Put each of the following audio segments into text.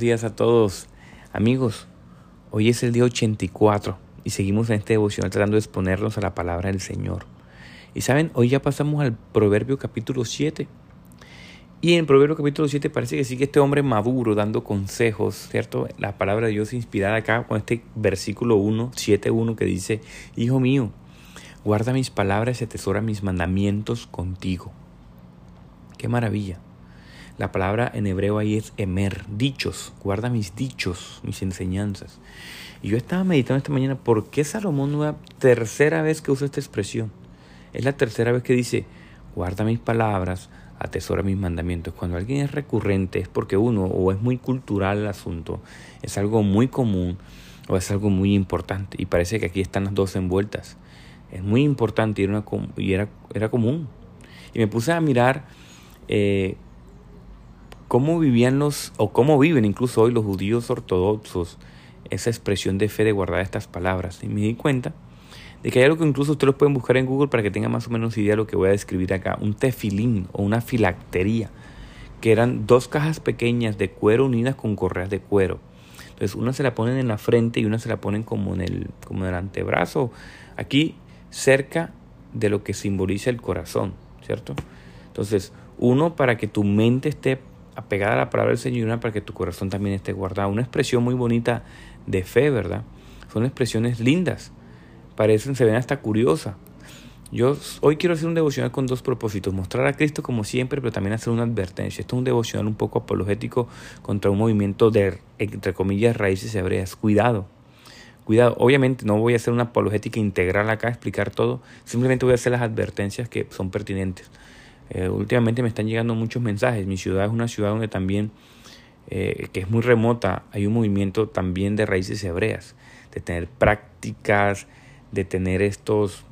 Días a todos, amigos. Hoy es el día 84 y seguimos en este devocional tratando de exponernos a la palabra del Señor. Y saben, hoy ya pasamos al Proverbio capítulo 7. Y en Proverbio capítulo 7 parece que sigue este hombre maduro dando consejos, ¿cierto? La palabra de Dios inspirada acá con este versículo 1, 7.1 que dice, Hijo mío, guarda mis palabras y atesora mis mandamientos contigo. Qué maravilla. La palabra en hebreo ahí es emer, dichos, guarda mis dichos, mis enseñanzas. Y yo estaba meditando esta mañana por qué Salomón no la tercera vez que usa esta expresión. Es la tercera vez que dice, guarda mis palabras, atesora mis mandamientos. Cuando alguien es recurrente es porque uno o es muy cultural el asunto, es algo muy común o es algo muy importante. Y parece que aquí están las dos envueltas. Es muy importante y era, y era, era común. Y me puse a mirar eh, cómo vivían los, o cómo viven incluso hoy los judíos ortodoxos, esa expresión de fe de guardar estas palabras. Y me di cuenta de que hay algo que incluso ustedes pueden buscar en Google para que tengan más o menos idea de lo que voy a describir acá. Un tefilín o una filactería, que eran dos cajas pequeñas de cuero unidas con correas de cuero. Entonces una se la ponen en la frente y una se la ponen como en el, como en el antebrazo, aquí cerca de lo que simboliza el corazón, ¿cierto? Entonces, uno para que tu mente esté apegada a la palabra del Señor para que tu corazón también esté guardado. Una expresión muy bonita de fe, ¿verdad? Son expresiones lindas. Parecen, se ven hasta curiosas. Yo hoy quiero hacer un devocional con dos propósitos. Mostrar a Cristo como siempre, pero también hacer una advertencia. Esto es un devocional un poco apologético contra un movimiento de, entre comillas, raíces hebreas. Cuidado. Cuidado. Obviamente no voy a hacer una apologética integral acá, explicar todo. Simplemente voy a hacer las advertencias que son pertinentes. Eh, últimamente me están llegando muchos mensajes. Mi ciudad es una ciudad donde también, eh, que es muy remota, hay un movimiento también de raíces hebreas, de tener prácticas, de tener estos,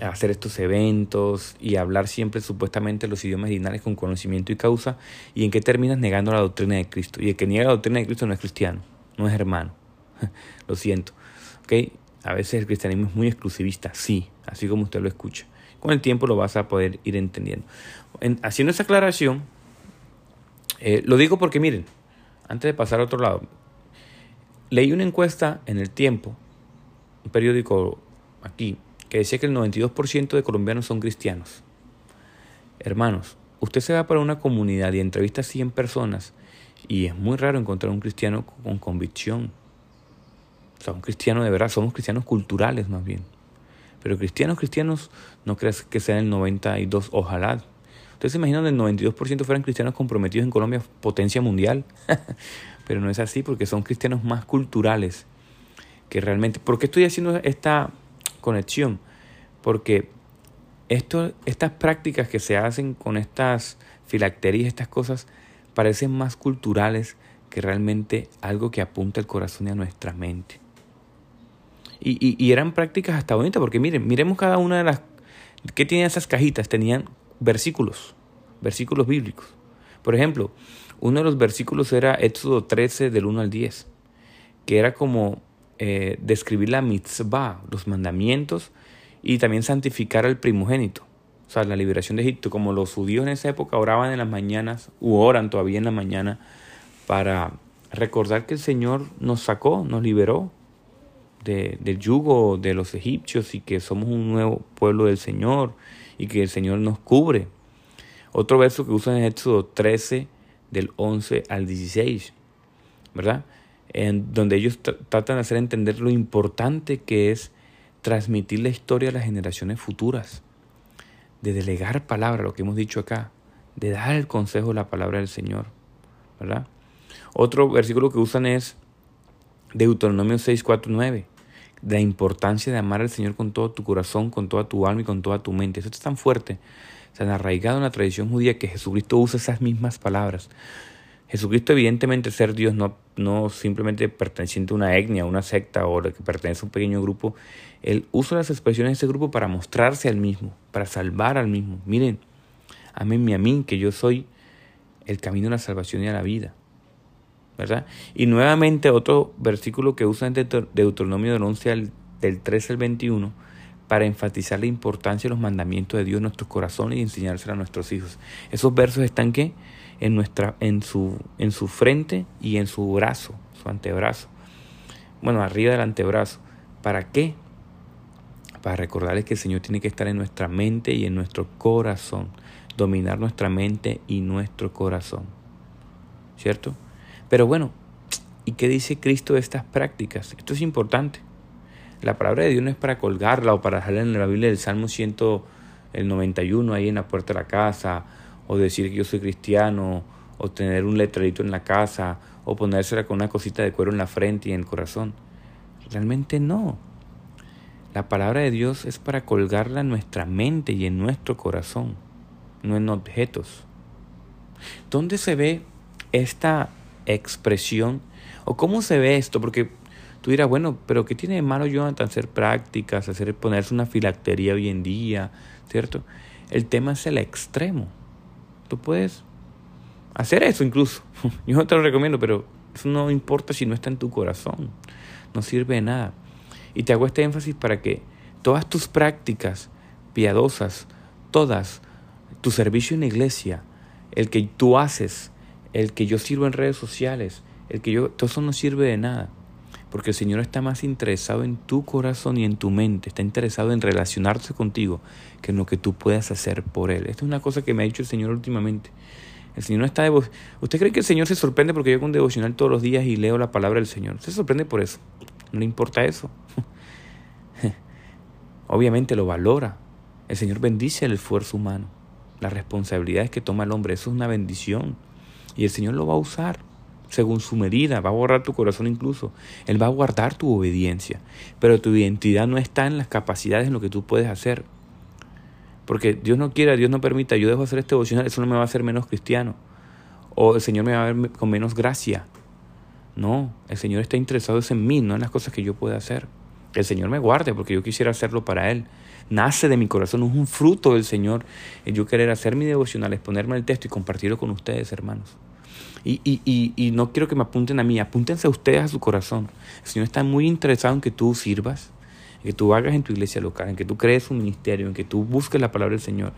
hacer estos eventos y hablar siempre supuestamente los idiomas dinarios con conocimiento y causa. ¿Y en qué terminas negando la doctrina de Cristo? Y el que niega la doctrina de Cristo no es cristiano, no es hermano. lo siento. ¿Okay? A veces el cristianismo es muy exclusivista, sí, así como usted lo escucha con el tiempo lo vas a poder ir entendiendo. haciendo esa aclaración, eh, lo digo porque miren, antes de pasar a otro lado, leí una encuesta en el tiempo, un periódico aquí, que decía que el 92% de colombianos son cristianos. Hermanos, usted se va para una comunidad y entrevista a 100 personas y es muy raro encontrar un cristiano con convicción. O sea, un cristiano de verdad, somos cristianos culturales más bien. Pero cristianos, cristianos, no creas que sean el 92, ojalá. Ustedes se imaginan el 92% fueran cristianos comprometidos en Colombia, potencia mundial. Pero no es así porque son cristianos más culturales que realmente. ¿Por qué estoy haciendo esta conexión? Porque estas prácticas que se hacen con estas filacterías, estas cosas, parecen más culturales que realmente algo que apunta el corazón y a nuestra mente. Y, eran prácticas hasta bonitas, porque miren, miremos cada una de las... ¿Qué tienen esas cajitas? Tenían versículos, versículos bíblicos. Por ejemplo, uno de los versículos era Éxodo 13 del 1 al 10, que era como eh, describir la mitzvah, los mandamientos, y también santificar al primogénito, o sea, la liberación de Egipto, como los judíos en esa época oraban en las mañanas, u oran todavía en la mañana, para recordar que el Señor nos sacó, nos liberó del yugo de los egipcios y que somos un nuevo pueblo del Señor y que el Señor nos cubre. Otro verso que usan en Éxodo 13 del 11 al 16, ¿verdad? En donde ellos tratan de hacer entender lo importante que es transmitir la historia a las generaciones futuras, de delegar palabra, lo que hemos dicho acá, de dar el consejo de la palabra del Señor, ¿verdad? Otro versículo que usan es Deuteronomio 6, 4, 9 la importancia de amar al Señor con todo tu corazón, con toda tu alma y con toda tu mente. Eso es tan fuerte, tan arraigado en la tradición judía que Jesucristo usa esas mismas palabras. Jesucristo evidentemente ser Dios no, no simplemente perteneciente a una etnia, a una secta o que pertenece a un pequeño grupo. Él usa las expresiones de ese grupo para mostrarse al mismo, para salvar al mismo. Miren, aménme a mí, que yo soy el camino a la salvación y a la vida. ¿Verdad? Y nuevamente otro versículo que usa en Deuteronomio del 11 al del 13 al 21 para enfatizar la importancia de los mandamientos de Dios en nuestros corazones y enseñárselo a nuestros hijos. Esos versos están ¿qué? En, nuestra, en, su, en su frente y en su brazo, su antebrazo. Bueno, arriba del antebrazo. ¿Para qué? Para recordarles que el Señor tiene que estar en nuestra mente y en nuestro corazón. Dominar nuestra mente y nuestro corazón. ¿Cierto? Pero bueno, ¿y qué dice Cristo de estas prácticas? Esto es importante. La palabra de Dios no es para colgarla o para dejarla en la Biblia del Salmo 191 ahí en la puerta de la casa, o decir que yo soy cristiano, o tener un letrerito en la casa, o ponérsela con una cosita de cuero en la frente y en el corazón. Realmente no. La palabra de Dios es para colgarla en nuestra mente y en nuestro corazón, no en objetos. ¿Dónde se ve esta expresión? ¿O cómo se ve esto? Porque Tú dirás, bueno, pero ¿qué tiene de malo Jonathan hacer prácticas, hacer ponerse una filactería hoy en día, ¿cierto? El tema es el extremo. Tú puedes hacer eso incluso. Yo no te lo recomiendo, pero eso no importa si no está en tu corazón. No sirve de nada. Y te hago este énfasis para que todas tus prácticas piadosas, todas, tu servicio en la iglesia, el que tú haces, el que yo sirvo en redes sociales, el que yo, todo eso no sirve de nada. Porque el Señor está más interesado en tu corazón y en tu mente, está interesado en relacionarse contigo que en lo que tú puedas hacer por Él. Esta es una cosa que me ha dicho el Señor últimamente. El Señor no está ¿Usted cree que el Señor se sorprende porque yo hago un devocional todos los días y leo la palabra del Señor? Se sorprende por eso. No le importa eso. Obviamente lo valora. El Señor bendice el esfuerzo humano, las responsabilidades que toma el hombre. Eso es una bendición. Y el Señor lo va a usar según su medida, va a borrar tu corazón incluso. Él va a guardar tu obediencia, pero tu identidad no está en las capacidades en lo que tú puedes hacer. Porque Dios no quiera, Dios no permita, yo dejo hacer este devocional, eso no me va a hacer menos cristiano. O el Señor me va a ver con menos gracia. No, el Señor está interesado en mí, no en las cosas que yo pueda hacer. el Señor me guarde porque yo quisiera hacerlo para Él. Nace de mi corazón, es un fruto del Señor el yo querer hacer mi devocional, exponerme al texto y compartirlo con ustedes, hermanos. Y, y, y, no quiero que me apunten a mí, apúntense a ustedes a su corazón. El Señor está muy interesado en que tú sirvas, en que tú hagas en tu iglesia local, en que tú crees un ministerio, en que tú busques la palabra del Señor.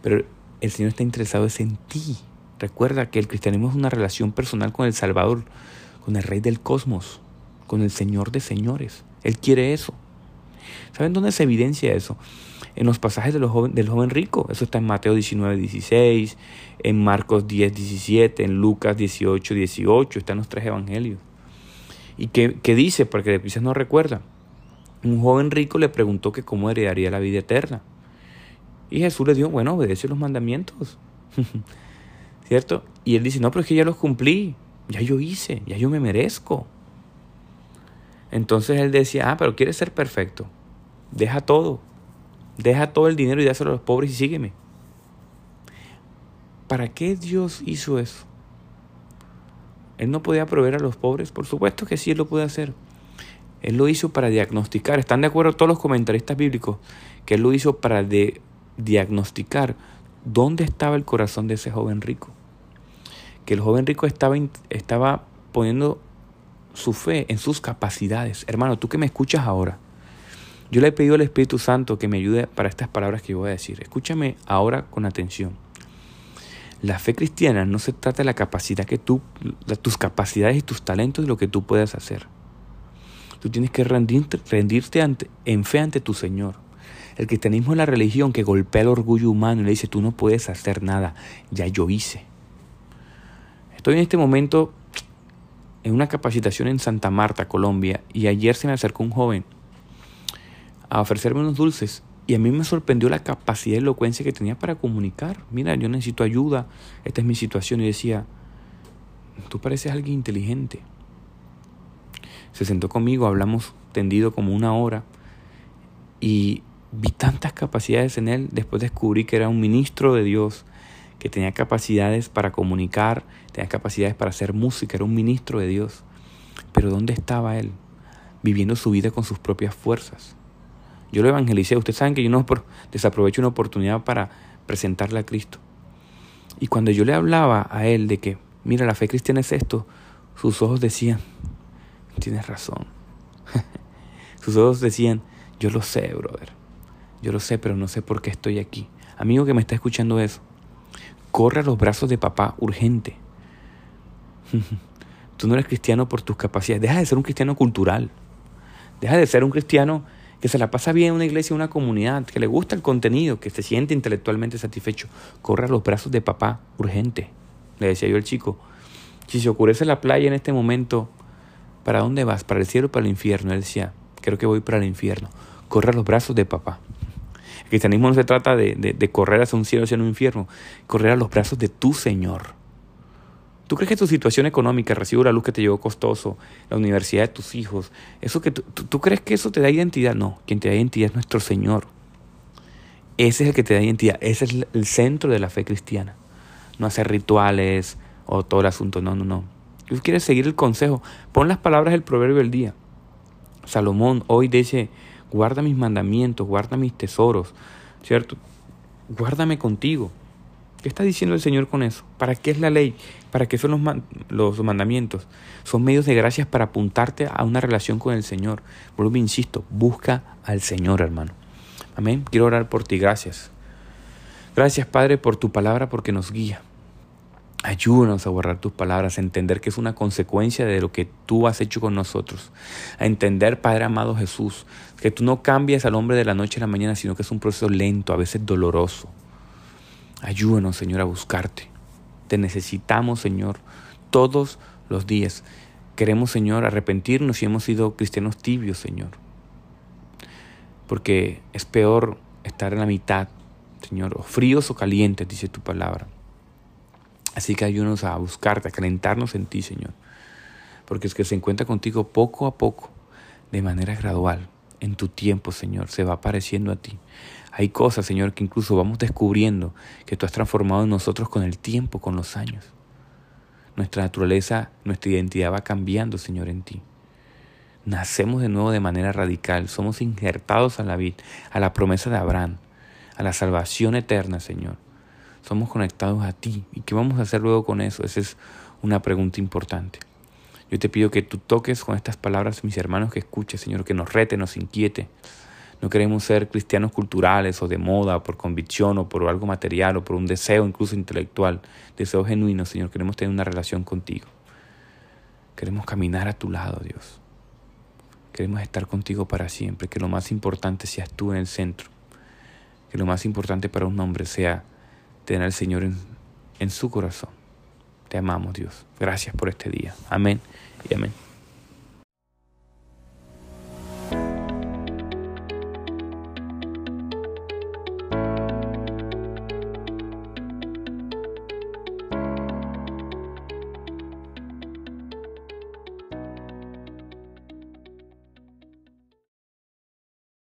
Pero el Señor está interesado es en ti. Recuerda que el cristianismo es una relación personal con el Salvador, con el Rey del Cosmos, con el Señor de Señores. Él quiere eso. ¿Saben dónde se evidencia eso? En los pasajes de los joven, del joven rico. Eso está en Mateo 19, 16, en Marcos 10, 17, en Lucas 18, 18, está en los tres evangelios. ¿Y qué, qué dice? Porque quizás no recuerda. Un joven rico le preguntó que cómo heredaría la vida eterna. Y Jesús le dijo, bueno, obedece los mandamientos. ¿Cierto? Y él dice, no, pero es que ya los cumplí, ya yo hice, ya yo me merezco. Entonces él decía, ah, pero quieres ser perfecto. Deja todo, Deja todo el dinero y dáselo a los pobres y sígueme. ¿Para qué Dios hizo eso? Él no podía proveer a los pobres. Por supuesto que sí, Él lo puede hacer. Él lo hizo para diagnosticar. ¿Están de acuerdo todos los comentaristas bíblicos que Él lo hizo para diagnosticar dónde estaba el corazón de ese joven rico? Que el joven rico estaba, estaba poniendo su fe en sus capacidades. Hermano, tú que me escuchas ahora, yo le he pedido al Espíritu Santo que me ayude para estas palabras que voy a decir. Escúchame ahora con atención. La fe cristiana no se trata de la capacidad que tú, tus capacidades y tus talentos y lo que tú puedas hacer. Tú tienes que rendirte, rendirte ante, en fe ante tu Señor. El cristianismo es la religión que golpea el orgullo humano y le dice, tú no puedes hacer nada, ya yo hice. Estoy en este momento en una capacitación en Santa Marta, Colombia, y ayer se me acercó un joven a ofrecerme unos dulces. Y a mí me sorprendió la capacidad y elocuencia que tenía para comunicar. Mira, yo necesito ayuda, esta es mi situación. Y decía, tú pareces alguien inteligente. Se sentó conmigo, hablamos tendido como una hora y vi tantas capacidades en él. Después descubrí que era un ministro de Dios, que tenía capacidades para comunicar, tenía capacidades para hacer música, era un ministro de Dios. Pero ¿dónde estaba él? Viviendo su vida con sus propias fuerzas. Yo lo evangelicé. Ustedes saben que yo no desaprovecho una oportunidad para presentarle a Cristo. Y cuando yo le hablaba a él de que, mira, la fe cristiana es esto, sus ojos decían, tienes razón. sus ojos decían, yo lo sé, brother. Yo lo sé, pero no sé por qué estoy aquí. Amigo que me está escuchando eso, corre a los brazos de papá urgente. Tú no eres cristiano por tus capacidades. Deja de ser un cristiano cultural. Deja de ser un cristiano que se la pasa bien en una iglesia, en una comunidad, que le gusta el contenido, que se siente intelectualmente satisfecho. Corre a los brazos de papá urgente. Le decía yo al chico, si se ocurriese la playa en este momento, ¿para dónde vas? ¿Para el cielo o para el infierno? Él decía, creo que voy para el infierno. Corre a los brazos de papá. El cristianismo no se trata de, correr hacia un cielo, hacia un infierno, correr a los brazos de tu Señor. ¿Tú crees que tu situación económica, recibo la luz que te llegó costoso, la universidad de tus hijos, eso que tú, crees que eso te da identidad? No, quien te da identidad es nuestro Señor. Ese es el que te da identidad, ese es el centro de la fe cristiana. No hacer rituales o todo el asunto, no, no, no. Tú quieres seguir el consejo, pon las palabras del proverbio del día. Salomón hoy dice, guarda mis mandamientos, guarda mis tesoros, ¿cierto? Guárdame contigo. ¿Qué está diciendo el Señor con eso? ¿Para qué es la ley? ¿Para qué son los, mandamientos? Son medios de gracias para apuntarte a una relación con el Señor. Vuelvo, insisto, busca al Señor, hermano. Amén. Quiero orar por ti. Gracias. Gracias, Padre, por tu palabra, porque nos guía. Ayúdanos a borrar tus palabras, a entender que es una consecuencia de lo que tú has hecho con nosotros. A entender, Padre amado Jesús, que tú no cambias al hombre de la noche a la mañana, sino que es un proceso lento, a veces doloroso. Ayúdanos, Señor, a buscarte. Te necesitamos, Señor, todos los días. Queremos, Señor, arrepentirnos si hemos sido cristianos tibios, Señor. Porque es peor estar en la mitad, Señor, o fríos o calientes, dice tu palabra. Así que ayúdanos a buscarte, a calentarnos en ti, Señor. Porque es que se encuentra contigo poco a poco, de manera gradual, en tu tiempo, Señor, se va apareciendo a ti. Hay cosas, Señor, que incluso vamos descubriendo que tú has transformado en nosotros con el tiempo, con los años. Nuestra naturaleza, nuestra identidad va cambiando, Señor, en ti. Nacemos de nuevo de manera radical, somos injertados a la vida, a la promesa de Abraham, a la salvación eterna, Señor. Somos conectados a ti. ¿Y qué vamos a hacer luego con eso? Esa es una pregunta importante. Yo te pido que tú toques con estas palabras mis hermanos que escuchen, Señor, que nos rete, nos inquiete, no queremos ser cristianos culturales o de moda, por convicción o por algo material o por un deseo incluso intelectual, deseo genuino, Señor. Queremos tener una relación contigo. Queremos caminar a tu lado, Dios. Queremos estar contigo para siempre. Que lo más importante seas tú en el centro. Que lo más importante para un hombre sea tener al Señor en su corazón. Te amamos, Dios. Gracias por este día. Amén y amén.